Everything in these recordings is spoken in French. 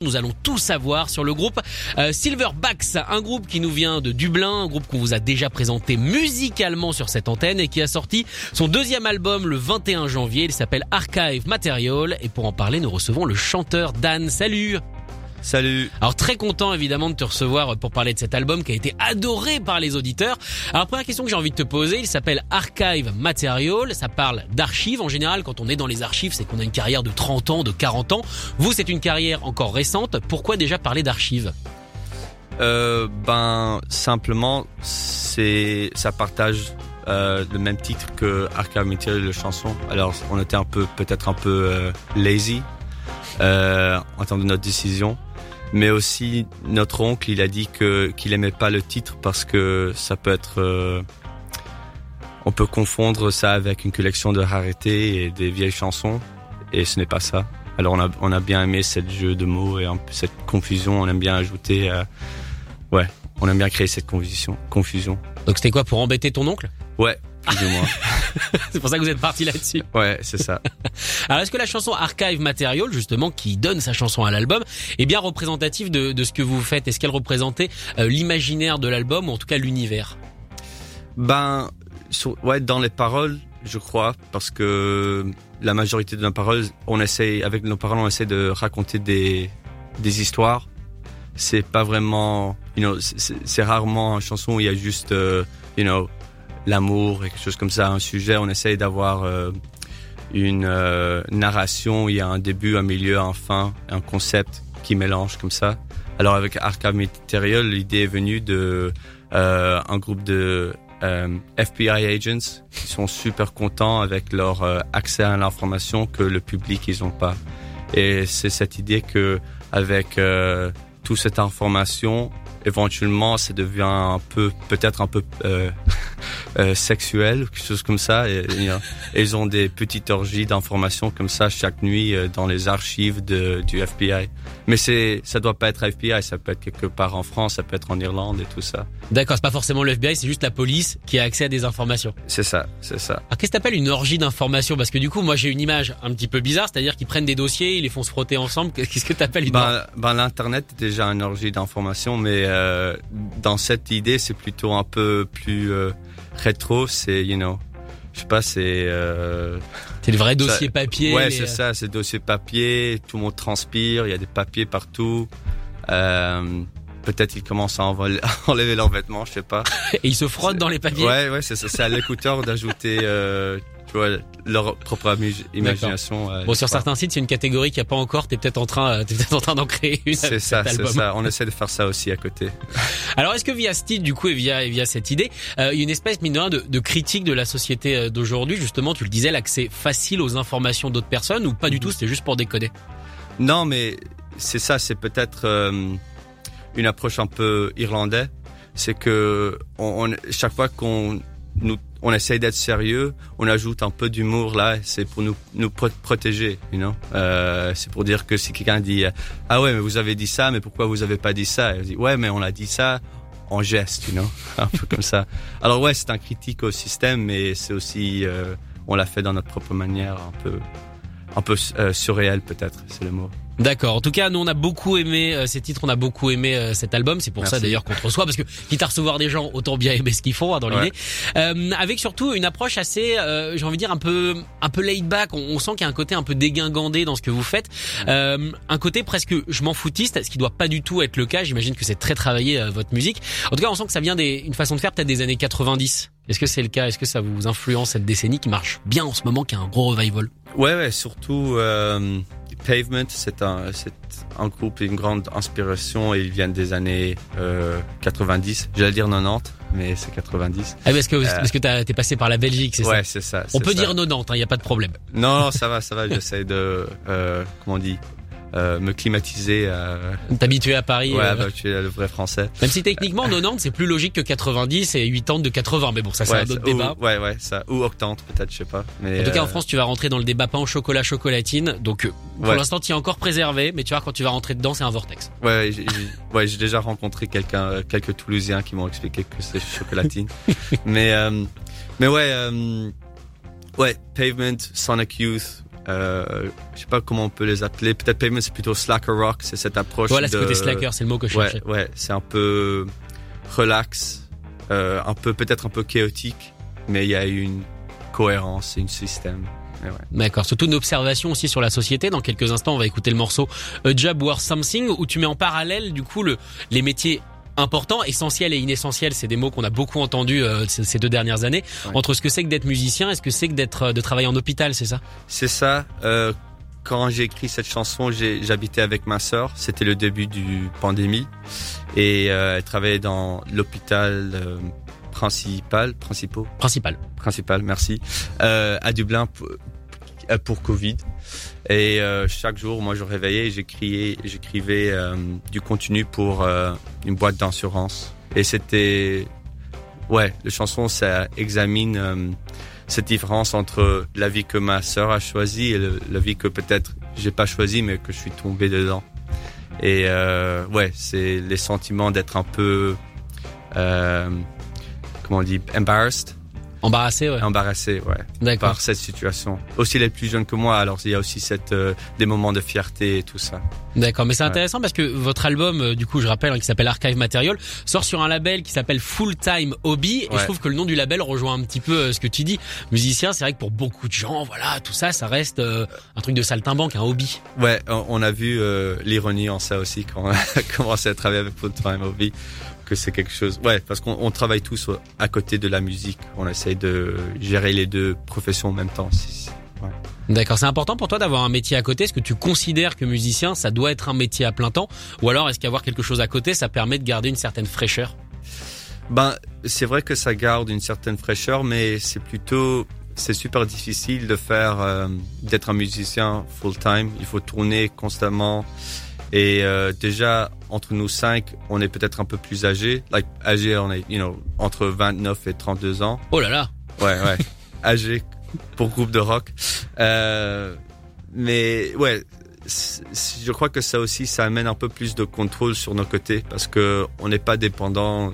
Nous allons tout savoir sur le groupe euh, Silverbacks, un groupe qui nous vient de Dublin, un groupe qu'on vous a déjà présenté musicalement sur cette antenne et qui a sorti son deuxième album le 21 janvier. Il s'appelle Archive Material et pour en parler, nous recevons le chanteur Dan. Salut Salut. Alors très content évidemment de te recevoir pour parler de cet album qui a été adoré par les auditeurs. Alors première question que j'ai envie de te poser, il s'appelle Archive Material, ça parle d'archives en général quand on est dans les archives, c'est qu'on a une carrière de 30 ans, de 40 ans. Vous c'est une carrière encore récente, pourquoi déjà parler d'archives? Euh, ben simplement c'est ça partage euh, le même titre que Archive Material le chanson. Alors on était un peu peut-être un peu euh, lazy euh, en termes de notre décision. Mais aussi notre oncle, il a dit que qu'il aimait pas le titre parce que ça peut être euh, on peut confondre ça avec une collection de raretés et des vieilles chansons et ce n'est pas ça. Alors on a on a bien aimé cette jeu de mots et un cette confusion, on aime bien ajouter euh, ouais, on aime bien créer cette confusion confusion. Donc c'était quoi pour embêter ton oncle? Ouais, plus ou moins. C'est pour ça que vous êtes parti là-dessus. Ouais, c'est ça. Alors est-ce que la chanson Archive Material, justement, qui donne sa chanson à l'album, est bien représentative de, de ce que vous faites? Est-ce qu'elle représentait euh, l'imaginaire de l'album ou en tout cas l'univers? Ben, sur- ouais, dans les paroles, je crois, parce que la majorité de nos paroles, on essaie, avec nos paroles, on essaie de raconter des, des histoires. C'est pas vraiment, you know, c'est- rarement une chanson où il y a juste, euh, you know, l'amour et quelque chose comme ça, un sujet. On essaie d'avoir euh, une euh, narration, il y a un début, un milieu, un fin, un concept qui mélange comme ça. Alors avec Archive Material, l'idée est venue de euh, un groupe de FBI agents qui sont super contents avec leur accès à l'information que le public ils ont pas. Et c'est cette idée que avec toute cette information, éventuellement, ça devient un peu, peut-être un peu euh, euh, sexuel, quelque chose comme ça. Et, et, euh, et ils ont des petites orgies d'informations comme ça chaque nuit euh, dans les archives de, du FBI. Mais c'est, ça doit pas être FBI, ça peut être quelque part en France, ça peut être en Irlande et tout ça. D'accord, c'est pas forcément le FBI, c'est juste la police qui a accès à des informations. C'est ça, c'est ça. Alors qu'est-ce que t'appelles une orgie d'informations? Parce que du coup, moi j'ai une image un petit peu bizarre, c'est-à-dire qu'ils prennent des dossiers, ils les font se frotter ensemble. Qu'est-ce que t'appelles une orgie? Ben, ben l'internet est déjà une orgie d'informations, mais euh, dans cette idée, c'est plutôt un peu plus euh, rétro. C'est, you know, je sais pas, c'est. Euh, C'est le vrai dossier ça- papier. Ouais, les- c'est ça, c'est dossier papier. Tout le monde transpire, il y a des papiers partout. Peut-être ils commencent à envoler- enlever leurs vêtements, je sais pas. Et ils se frottent dans les papiers. Ouais, ouais, c'est ça. C'est à l'écouteur d'ajouter, tu vois, leur propre imagination. euh, Bon, sur certains sites, c'est une catégorie qui a pas encore. T'es peut-être en train, euh, t'es peut-être en train d'en créer une. C'est ça, c'est ça. On essaie de faire ça aussi à côté. Alors, est-ce que via ce titre, du coup, et via, et via cette idée, euh, il y a une espèce, mine de rien, de, critique de la société euh, d'aujourd'hui, justement, tu le disais, l'accès facile aux informations d'autres personnes, ou pas du tout, c'était juste pour déconner Non, mais c'est ça, c'est peut-être euh, une approche un peu irlandais. C'est que on, on- chaque fois qu'on nous on essaye d'être sérieux, on ajoute un peu d'humour là. C'est pour nous nous pro- protéger, you know? Euh, c'est pour dire que si quelqu'un dit ah ouais mais vous avez dit ça, mais pourquoi vous avez pas dit ça Et on dit ouais mais on a dit ça en geste, you know, un peu comme ça. Alors ouais, c'est un critique au système, mais c'est aussi euh, on l'a fait dans notre propre manière, un peu un peu euh, surréel peut-être, c'est le mot. D'accord. En tout cas, nous on a beaucoup aimé euh, ces titres, on a beaucoup aimé euh, cet album. C'est pour ça d'ailleurs qu'on te reçoit, parce que quitte à recevoir des gens, autant bien aimer ce qu'ils font hein, dans Ouais. l'idée. Euh, avec surtout une approche assez, euh, j'ai envie de dire un peu, un peu laid back. On, on sent qu'il y a un côté un peu dégingandé dans ce que vous faites, euh, un côté presque je m'en foutiste, ce qui doit pas du tout être le cas. J'imagine que c'est très travaillé euh, votre musique. En tout cas, on sent que ça vient des, une façon de faire peut-être des années 90. Est-ce que c'est le cas? Est-ce que ça vous influence cette décennie qui marche bien en ce moment, qui a un gros revival? Ouais, ouais, surtout euh, Pavement, c'est un, c'est un groupe, une grande inspiration. et Ils viennent des années euh, 90, j'allais dire 90. mais c'est 90. Ah, parce que parce que t'as- t'es passé par la Belgique, c'est Ouais, ça c'est ça. On peut ça. dire 90, il y a pas de problème. Non, non, ça va, ça va. J'essaie de, euh, comment on dit, euh, me climatiser. Euh, T'habitué à Paris. ouais, euh, bah, tu es le vrai français. Même si techniquement 90 c'est plus logique que 90 et 80 de 80, mais bon ça c'est ouais, un autre ça- débat. Ou, ouais, ouais, ça. Ou octante, peut-être, je sais pas. Mais En tout cas, en euh, France, tu vas rentrer dans le débat pain au chocolat chocolatine. Donc, euh, pour Ouais. l'instant, tu es encore préservé, mais tu vois, quand tu vas rentrer dedans, c'est un vortex. Ouais, j'ai, ouais, j'ai déjà rencontré quelqu'un, quelques Toulousiens qui m'ont expliqué que c'est chocolatine. mais, mais ouais, ouais, Pavement, Sonic Youth, euh, je sais pas comment on peut les appeler. Peut-être Pavement, c'est plutôt slacker rock, c'est cette approche. Voilà, ce de, côté slacker, c'est le mot que je Ouais, cherchais. ouais, c'est un peu relax, euh, un peu, peut-être un peu chaotique, mais il y a une cohérence, une système. Ouais. D'accord. Surtout une observation aussi sur la société. Dans quelques instants, on va écouter le morceau A Job Worth Something où tu mets en parallèle, du coup, le, les métiers importants, essentiels et inessentiels. C'est des mots qu'on a beaucoup entendus euh, ces deux dernières années. Ouais. Entre ce que c'est que d'être musicien et ce que c'est que d'être, euh, de travailler en hôpital, c'est ça? C'est ça. Euh, quand j'ai écrit cette chanson, j'habitais avec ma sœur. C'était le début du pandémie et euh, elle travaillait dans l'hôpital principal, principaux, Principal. principal, merci, à Dublin pour, euh, pour Covid. Et euh, chaque jour, moi, je réveillais et j'écrivais, j'écrivais euh, du contenu pour une boîte d'assurance. Et c'était, ouais, la chanson, ça examine cette différence entre la vie que ma sœur a choisie et la vie que peut-être j'ai pas choisie, mais que je suis tombé dedans. Et euh, ouais, c'est les sentiments d'être un peu, euh, comment on dit, embarrassed, Embarrassé, ouais. embarrassé, ouais D'accord. par cette situation. Aussi les plus jeunes que moi, alors il y a aussi cette euh, des moments de fierté et tout ça. D'accord, mais c'est Ouais. intéressant parce que votre album, euh, du coup, je rappelle, hein, qui s'appelle Archive Material, sort sur un label qui s'appelle Full Time Hobby. Et je trouve que le nom du label rejoint un petit peu euh, ce que tu dis. Musicien, c'est vrai que pour beaucoup de gens, voilà, tout ça, ça reste euh, un truc de saltimbanque, un hobby. Ouais, on, on a vu euh, l'ironie en ça aussi quand on a commencé à travailler avec Full Time Hobby, que c'est quelque chose. Ouais, parce qu'on on travaille tous à côté de la musique. On essaye de gérer les deux professions en même temps. Ouais. D'accord, c'est important pour toi d'avoir un métier à côté. Est-ce que tu considères que musicien, ça doit être un métier à plein temps? Ou alors est-ce qu'avoir quelque chose à côté, ça permet de garder une certaine fraîcheur? Ben, c'est vrai que ça garde une certaine fraîcheur, mais c'est plutôt, c'est super difficile de faire, euh, d'être un musicien full time. Il faut tourner constamment. Et euh, déjà, entre nous cinq, on est peut-être un peu plus âgés. Like, âgés, on est, you know, entre 29 et 32 ans. Oh là là Ouais, ouais. âgés pour groupe de rock. Euh, mais ouais, je crois que ça aussi, ça amène un peu plus de contrôle sur nos côtés parce que on n'est pas dépendant.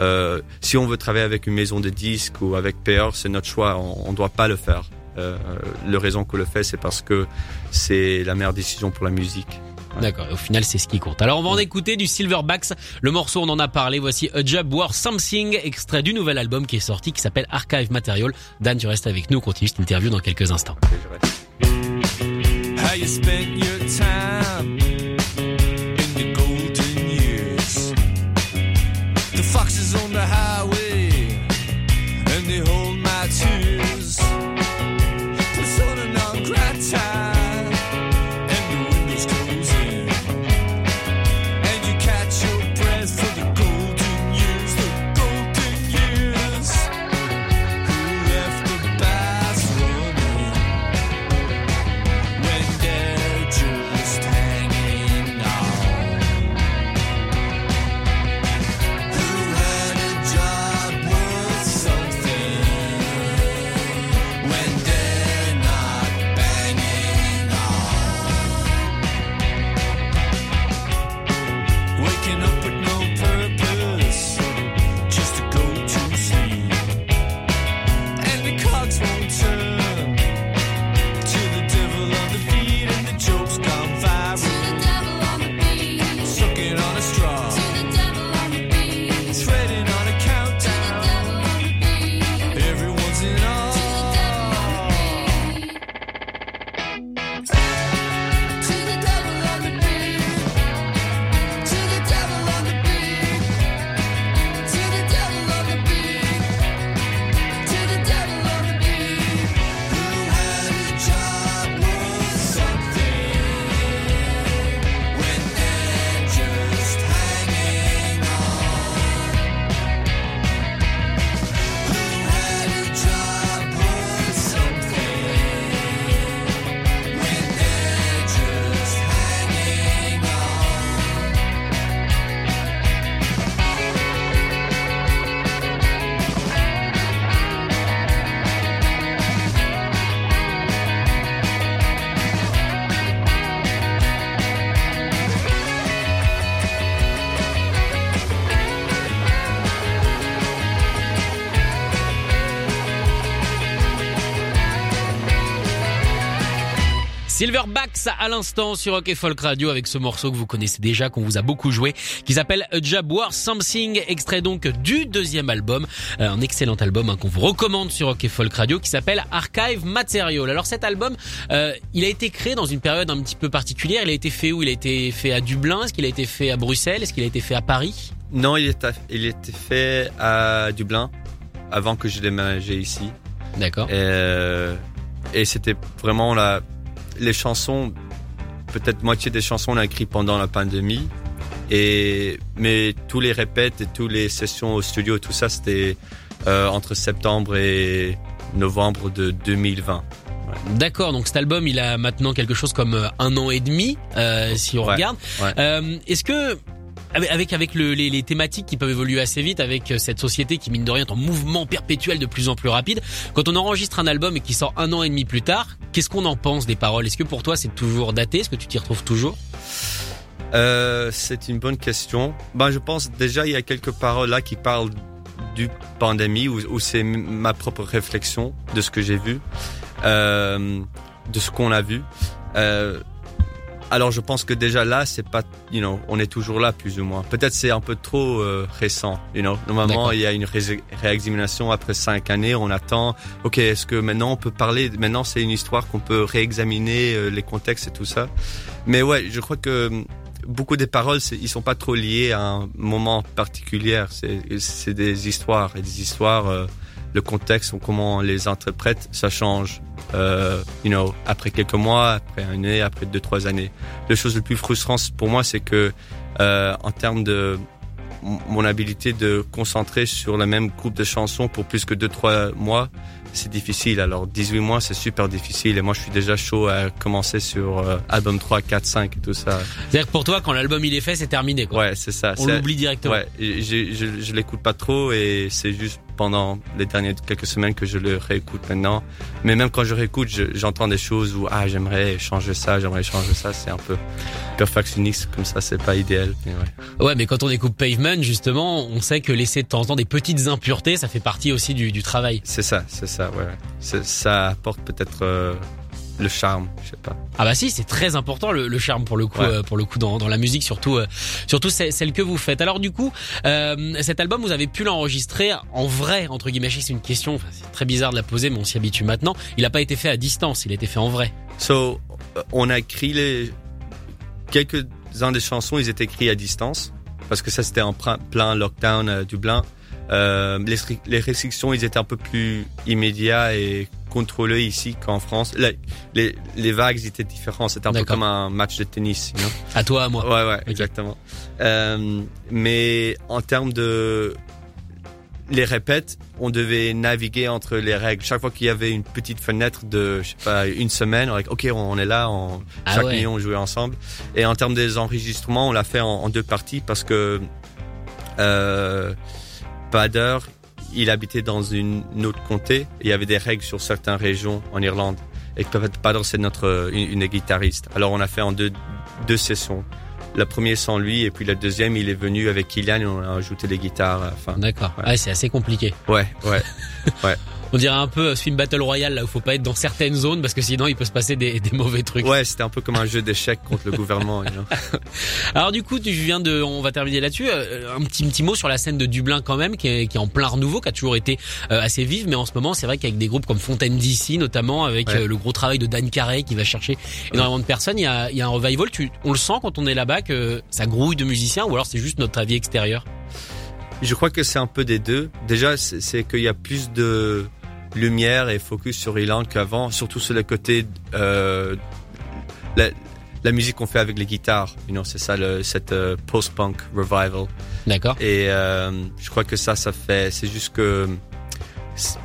Euh, si on veut travailler avec une maison de disques ou avec PR, c'est notre choix. On, on doit pas le faire. Euh, le raison qu'on le fait, c'est parce que c'est la meilleure décision pour la musique. D'accord, et au final c'est ce qui compte. Alors on va en écouter du Silverbacks, le morceau on en a parlé, voici A Job Worth Something, extrait du nouvel album qui est sorti, qui s'appelle Archive Material. Dan, tu restes avec nous, on continue cette interview dans quelques instants. Ok, je reste. How you spent your time? Silverbacks à l'instant sur Rock et Folk Radio avec ce morceau que vous connaissez déjà, qu'on vous a beaucoup joué, qui s'appelle A Job War Something, extrait donc du deuxième album, euh, un excellent album hein, qu'on vous recommande sur Rock et Folk Radio, qui s'appelle Archive Material. Alors cet album, euh, il a été créé dans une période un petit peu particulière. Il a été fait où? Il a été fait à Dublin? Est-ce qu'il a été fait à Bruxelles? Est-ce qu'il a été fait à Paris? Non, il il était fait à Dublin avant que je déménageais ici. D'accord. Euh, et c'était vraiment la, les chansons, peut-être moitié des chansons on a écrit pendant la pandémie. Et, mais tous les répètes et toutes les sessions au studio, tout ça, c'était euh, entre septembre et novembre de 2020. D'accord, donc cet album, il a maintenant quelque chose comme euh, un an et demi, euh, si on Ouais, regarde. ouais. Euh, Est-ce que avec avec, le- les, les thématiques qui peuvent évoluer assez vite, avec euh, cette société qui mine de rien est en mouvement perpétuel de plus en plus rapide, quand on enregistre un album et qui sort un an et demi plus tard, qu'est-ce qu'on en pense des paroles? Est-ce que pour toi c'est toujours daté? Est-ce que tu t'y retrouves toujours? Euh, c'est une bonne question. Ben, je pense déjà il y a quelques paroles là qui parlent du pandémie où, où c'est ma propre réflexion de ce que j'ai vu, euh, de ce qu'on a vu. Euh, alors je pense que déjà là c'est pas, you know, on est toujours là plus ou moins. Peut-être c'est un peu trop euh, récent, you know. Normalement il y a une ré- réexamination après cinq années. On attend. Ok, est-ce que maintenant on peut parler Maintenant c'est une histoire qu'on peut réexaminer euh, les contextes et tout ça. Mais ouais, je crois que hum, beaucoup des paroles, ils sont pas trop liés à un moment particulier. C'est c'est des histoires et des histoires. euh, le contexte ou comment on les interprète, ça change. Euh, you know, après quelques mois, après un année, après deux trois années. La chose le plus frustrant pour moi, c'est que euh, en termes de mon habilité de concentrer sur le même groupe de chansons pour plus que deux trois mois, c'est difficile. Alors 18 mois, c'est super difficile. Et moi, je suis déjà chaud à commencer sur euh, album 3, 4, 5 et tout ça. C'est-à-dire que pour toi, quand l'album il est fait, c'est terminé. Quoi. Ouais, c'est ça. on l'oublie directement. Ouais, j'ai- je, je l'écoute pas trop et c'est juste pendant les dernières quelques semaines que je le réécoute maintenant. Mais même quand je réécoute, je- j'entends des choses où ah j'aimerais changer ça, j'aimerais changer ça. C'est un peu perfectionniste comme ça, c'est pas idéal. Mais ouais. Ouais, mais quand on écoute Pavement, justement, on sait que laisser de temps en temps des petites impuretés, ça fait partie aussi du, du travail. C'est ça, c'est ça. Ouais, ça apporte peut-être euh, le charme, je sais pas. Ah bah si, c'est très important le, le charme pour le coup, Ouais. euh, pour le coup dans, dans la musique, surtout, euh, surtout celle que vous faites. Alors du coup, euh, cet album, vous avez pu l'enregistrer en vrai entre guillemets. C'est une question, enfin, c'est très bizarre de la poser, mais on s'y habitue maintenant. Il n'a pas été fait à distance, il a été fait en vrai. So, on a écrit les quelques-uns des chansons, ils étaient écrits à distance parce que ça c'était en plein- lockdown à Dublin. Les restrictions, ils étaient un peu plus immédiats et contrôlés ici qu'en France. Les, les, les vagues étaient différents. C'était un peu comme un match de tennis. you know. À toi, à moi. Ouais, ouais, exactement. Euh, mais en termes de les répètes, on devait naviguer entre les règles. Chaque fois qu'il y avait une petite fenêtre de, je sais pas, une semaine, on, ok, on est là, on, Ah chaque ouais. nuit on jouait ensemble. Et en termes des enregistrements, on l'a fait en, en deux parties parce que euh, Bader, il habitait dans une, autre comté. Il y avait des règles sur certaines régions en Irlande. Et que Bader, c'est notre une, une guitariste. Alors on a fait en deux, deux sessions. La première sans lui et puis la deuxième, il est venu avec Kylian et on a ajouté les guitares à la fin. D'accord. Ouais. Ouais, c'est assez compliqué. Ouais, ouais. On dirait un peu euh, ce film Battle Royale là où faut pas être dans certaines zones parce que sinon il peut se passer des, des mauvais trucs. Ouais, c'était un peu comme un jeu d'échecs contre le gouvernement. Alors du coup, tu viens de, on va terminer là-dessus. euh, Un petit petit mot sur la scène de Dublin quand même, qui est, qui est en plein renouveau, qui a toujours été euh, assez vive, mais en ce moment, c'est vrai qu'avec des groupes comme Fontaine DC notamment, avec Ouais. le gros travail de Dan Carey qui va chercher énormément de personnes, il y a, il y a un revival. Tu, on le sent quand on est là-bas que ça grouille de musiciens, ou alors c'est juste notre avis extérieur? Je crois que c'est un peu des deux. Déjà, c'est c'est qu'il y a plus de lumière et focus sur Irlande qu'avant, surtout sur le côté euh, la, la musique qu'on fait avec les guitares. You know, c'est ça, le, cette euh, post-punk revival. D'accord. Et euh, je crois que ça, ça fait. C'est juste que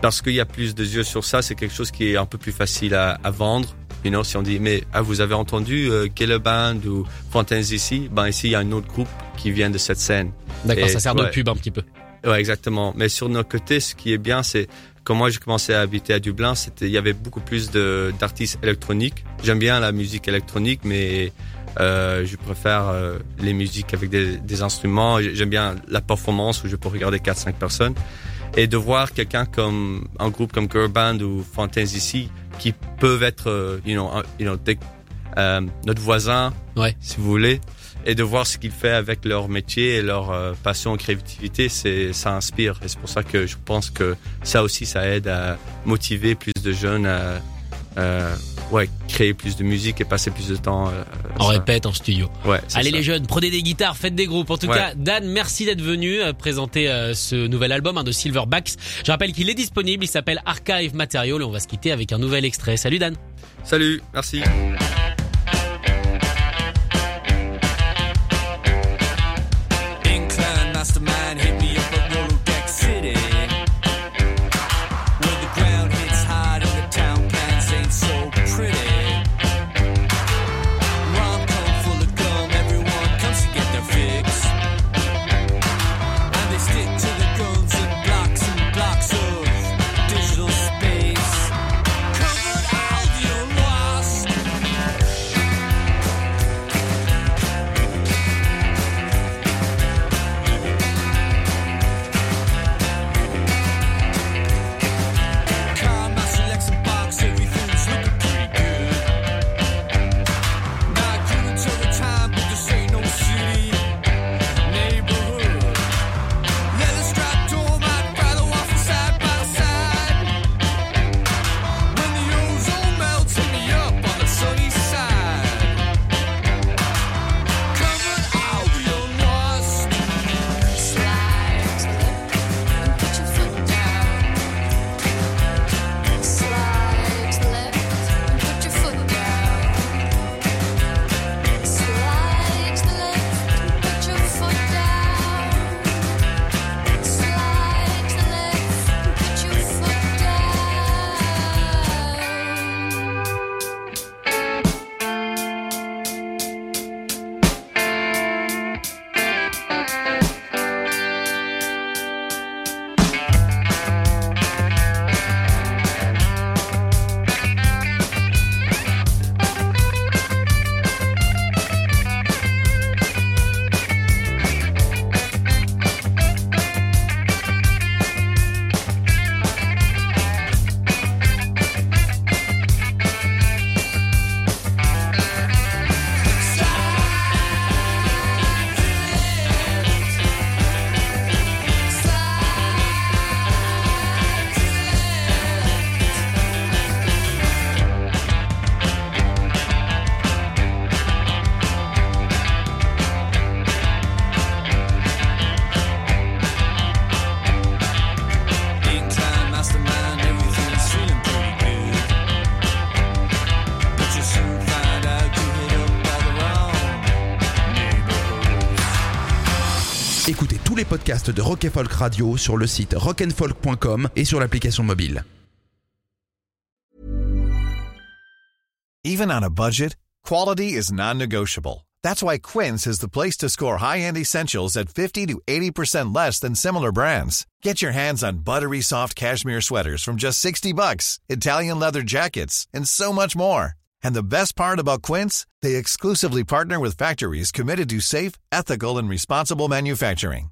parce qu'il y a plus de yeux sur ça, c'est quelque chose qui est un peu plus facile à, à vendre. You know, si on dit mais ah vous avez entendu euh, Killer Band ou Fontaines ici, ben ici il y a un autre groupe qui vient de cette scène. D'accord, ça sert de pub un petit peu. Ouais, exactement. Mais sur notre côté, ce qui est bien, c'est quand moi j'ai commencé à habiter à Dublin, c'était il y avait beaucoup plus de d'artistes électroniques. J'aime bien la musique électronique, mais euh, je préfère euh, les musiques avec des, des instruments. J'aime bien la performance où je peux regarder 4-5 personnes. Et de voir quelqu'un comme un groupe comme Girl Band ou Fontaines ici qui peuvent être, euh, you know, you know, des- euh, notre voisin, Ouais. si vous voulez, et de voir ce qu'ils font avec leur métier et leur euh, passion et créativité, c'est ça inspire. Et c'est pour ça que je pense que ça aussi, ça aide à motiver plus de jeunes à ouais, créer plus de musique et passer plus de temps. euh, ça. répète en studio. Ouais, Allez ça. les jeunes, prenez des guitares, faites des groupes. En tout Ouais. cas, Dan, merci d'être venu euh, présenter euh, ce nouvel album hein, de Silverbacks. Je rappelle qu'il est disponible, il s'appelle Archive Material et on va se quitter avec un nouvel extrait. Salut Dan. Salut, merci. Podcasts de Rock Folk Radio sur le site rockandfolk.com et sur l'application mobile. Even on a budget, quality is non-negotiable. That's why Quince is the place to score high-end essentials at 50 to 80% less than similar brands. Get your hands on buttery soft cashmere sweaters from just 60 bucks, Italian leather jackets, and so much more. And the best part about Quince, they exclusively partner with factories committed to safe, ethical, and responsible manufacturing.